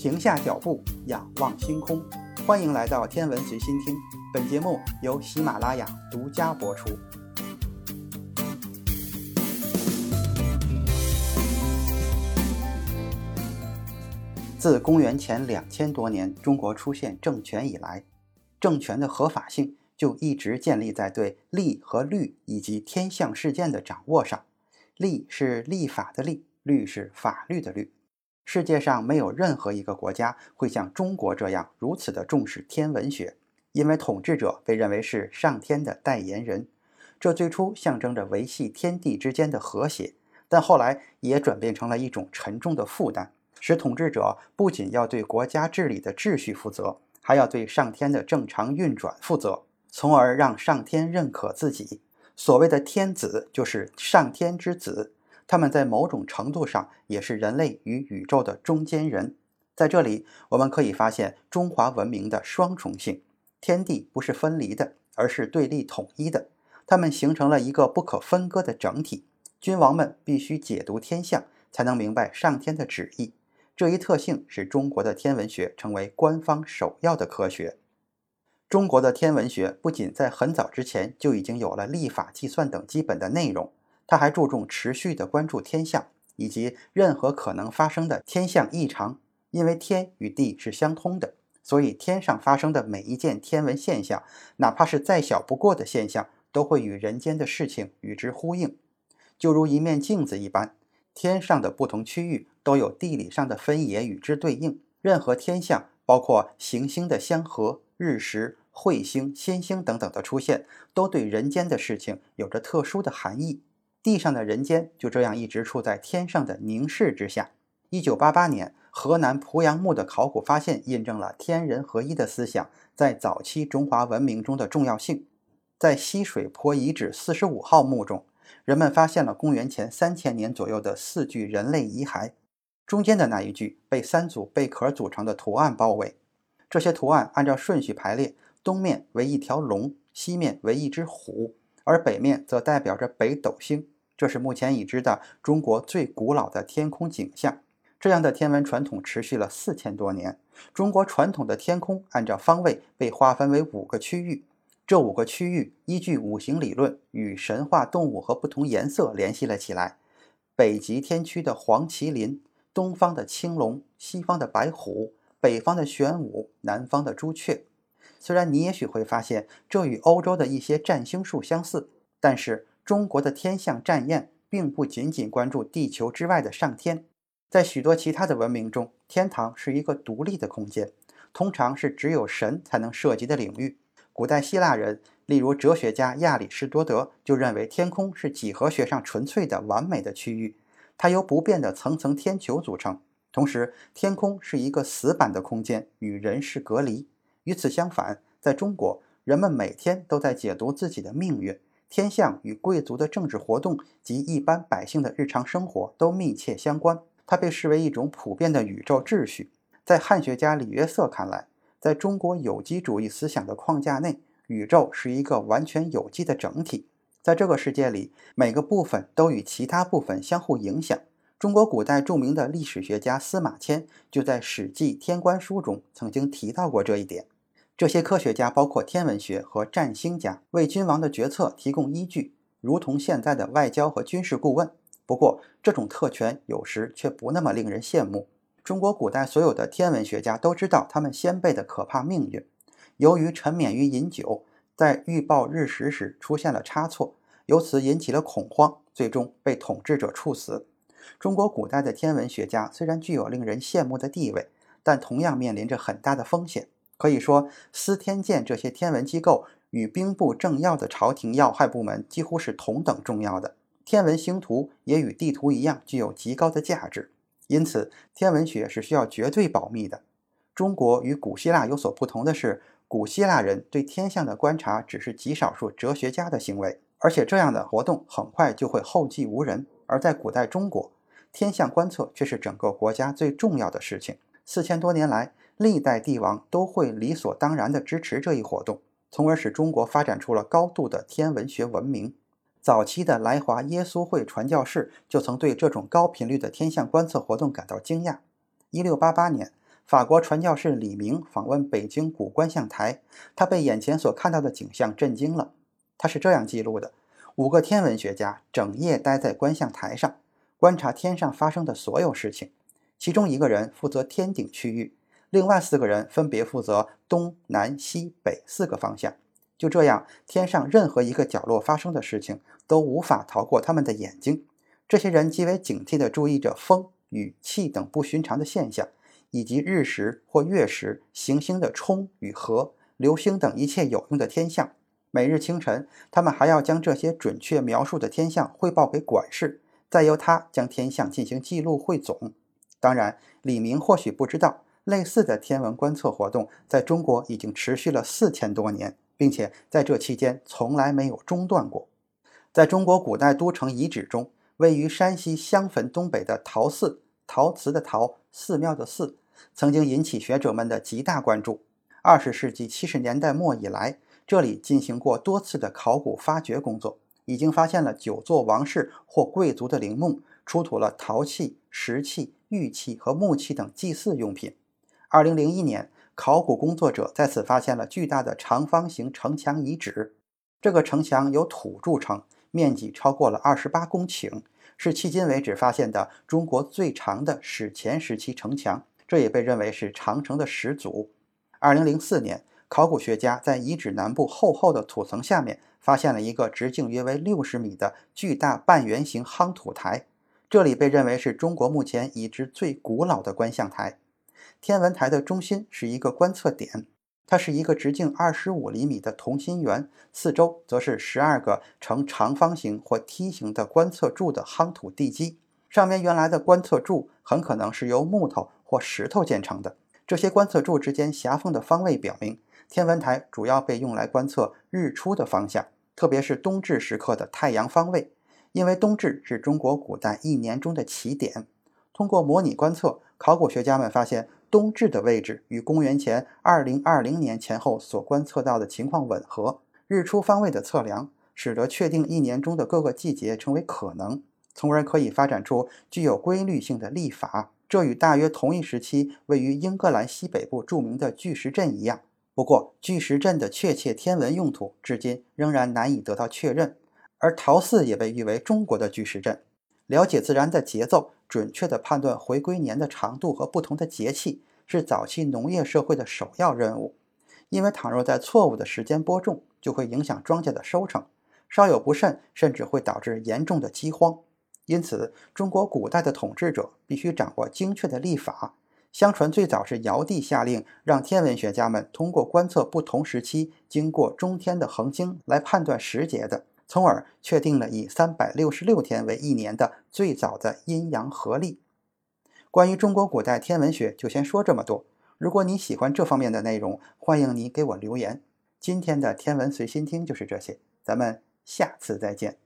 停下脚步，仰望星空。欢迎来到天文随心听，本节目由喜马拉雅独家播出。自公元前两千多年中国出现政权以来，政权的合法性就一直建立在对历和律以及天象事件的掌握上。历是立法的历，律是法律的律。世界上没有任何一个国家会像中国这样如此的重视天文学，因为统治者被认为是上天的代言人。这最初象征着维系天地之间的和谐，但后来也转变成了一种沉重的负担。使统治者不仅要对国家治理的秩序负责，还要对上天的正常运转负责，从而让上天认可自己。所谓的天子，就是上天之子，他们在某种程度上也是人类与宇宙的中间人。在这里，我们可以发现中华文明的双重性：天地不是分离的，而是对立统一的，它们形成了一个不可分割的整体。君王们必须解读天象，才能明白上天的旨意。这一特性使中国的天文学成为官方首要的科学。中国的天文学不仅在很早之前就已经有了历法计算等基本的内容，它还注重持续的关注天象以及任何可能发生的天象异常。因为天与地是相通的，所以天上发生的每一件天文现象，哪怕是再小不过的现象，都会与人间的事情与之呼应，就如一面镜子一般。天上的不同区域都有地理上的分野与之对应。任何天象，包括行星的相合、日食、彗星、仙星等等的出现，都对人间的事情有着特殊的含义。地上的人间就这样一直处在天上的凝视之下。一九八八年，河南濮阳墓的考古发现印证了天人合一的思想在早期中华文明中的重要性。在西水坡遗址四十五号墓中。人们发现了公元前三千年左右的四具人类遗骸，中间的那一具被三组贝壳组成的图案包围。这些图案按照顺序排列，东面为一条龙，西面为一只虎，而北面则代表着北斗星。这是目前已知的中国最古老的天空景象。这样的天文传统持续了四千多年。中国传统的天空按照方位被划分为五个区域。这五个区域依据五行理论与神话动物和不同颜色联系了起来。北极天区的黄麒麟，东方的青龙，西方的白虎，北方的玄武，南方的朱雀。虽然你也许会发现这与欧洲的一些占星术相似，但是中国的天象占验并不仅仅关注地球之外的上天。在许多其他的文明中，天堂是一个独立的空间，通常是只有神才能涉及的领域。古代希腊人，例如哲学家亚里士多德，就认为天空是几何学上纯粹的完美的区域，它由不变的层层天球组成。同时，天空是一个死板的空间，与人世隔离。与此相反，在中国，人们每天都在解读自己的命运，天象与贵族的政治活动及一般百姓的日常生活都密切相关。它被视为一种普遍的宇宙秩序。在汉学家李约瑟看来，在中国有机主义思想的框架内，宇宙是一个完全有机的整体。在这个世界里，每个部分都与其他部分相互影响。中国古代著名的历史学家司马迁就在《史记·天官书》中曾经提到过这一点。这些科学家包括天文学和占星家，为君王的决策提供依据，如同现在的外交和军事顾问。不过，这种特权有时却不那么令人羡慕。中国古代所有的天文学家都知道他们先辈的可怕命运。由于沉湎于饮酒，在预报日食时出现了差错，由此引起了恐慌，最终被统治者处死。中国古代的天文学家虽然具有令人羡慕的地位，但同样面临着很大的风险。可以说，司天监这些天文机构与兵部政要的朝廷要害部门几乎是同等重要的。天文星图也与地图一样具有极高的价值。因此，天文学是需要绝对保密的。中国与古希腊有所不同的是，古希腊人对天象的观察只是极少数哲学家的行为，而且这样的活动很快就会后继无人。而在古代中国，天象观测却是整个国家最重要的事情。四千多年来，历代帝王都会理所当然地支持这一活动，从而使中国发展出了高度的天文学文明。早期的来华耶稣会传教士就曾对这种高频率的天象观测活动感到惊讶。一六八八年，法国传教士李明访问北京古观象台，他被眼前所看到的景象震惊了。他是这样记录的：五个天文学家整夜待在观象台上，观察天上发生的所有事情。其中一个人负责天顶区域，另外四个人分别负责东南西北四个方向。就这样，天上任何一个角落发生的事情都无法逃过他们的眼睛。这些人极为警惕地注意着风、雨、气等不寻常的现象，以及日食或月食、行星的冲与合、流星等一切有用的天象。每日清晨，他们还要将这些准确描述的天象汇报给管事，再由他将天象进行记录汇总。当然，李明或许不知道，类似的天文观测活动在中国已经持续了四千多年。并且在这期间从来没有中断过。在中国古代都城遗址中，位于山西襄汾东北的陶寺（陶瓷的陶，寺庙的寺）曾经引起学者们的极大关注。二十世纪七十年代末以来，这里进行过多次的考古发掘工作，已经发现了九座王室或贵族的陵墓，出土了陶器、石器、玉器和木器等祭祀用品。二零零一年。考古工作者在此发现了巨大的长方形城墙遗址。这个城墙由土筑成，面积超过了二十八公顷，是迄今为止发现的中国最长的史前时期城墙。这也被认为是长城的始祖。二零零四年，考古学家在遗址南部厚厚的土层下面发现了一个直径约为六十米的巨大半圆形夯土台，这里被认为是中国目前已知最古老的观象台。天文台的中心是一个观测点，它是一个直径二十五厘米的同心圆，四周则是十二个呈长方形或梯形的观测柱的夯土地基。上面原来的观测柱很可能是由木头或石头建成的。这些观测柱之间狭缝的方位表明，天文台主要被用来观测日出的方向，特别是冬至时刻的太阳方位，因为冬至是中国古代一年中的起点。通过模拟观测，考古学家们发现。冬至的位置与公元前二零二零年前后所观测到的情况吻合。日出方位的测量，使得确定一年中的各个季节成为可能，从而可以发展出具有规律性的历法。这与大约同一时期位于英格兰西北部著名的巨石阵一样。不过，巨石阵的确切天文用途至今仍然难以得到确认。而陶寺也被誉为中国的巨石阵。了解自然的节奏，准确地判断回归年的长度和不同的节气，是早期农业社会的首要任务。因为倘若在错误的时间播种，就会影响庄稼的收成，稍有不慎，甚至会导致严重的饥荒。因此，中国古代的统治者必须掌握精确的历法。相传，最早是尧帝下令，让天文学家们通过观测不同时期经过中天的恒星来判断时节的。从而确定了以三百六十六天为一年的最早的阴阳合历。关于中国古代天文学，就先说这么多。如果你喜欢这方面的内容，欢迎你给我留言。今天的天文随心听就是这些，咱们下次再见。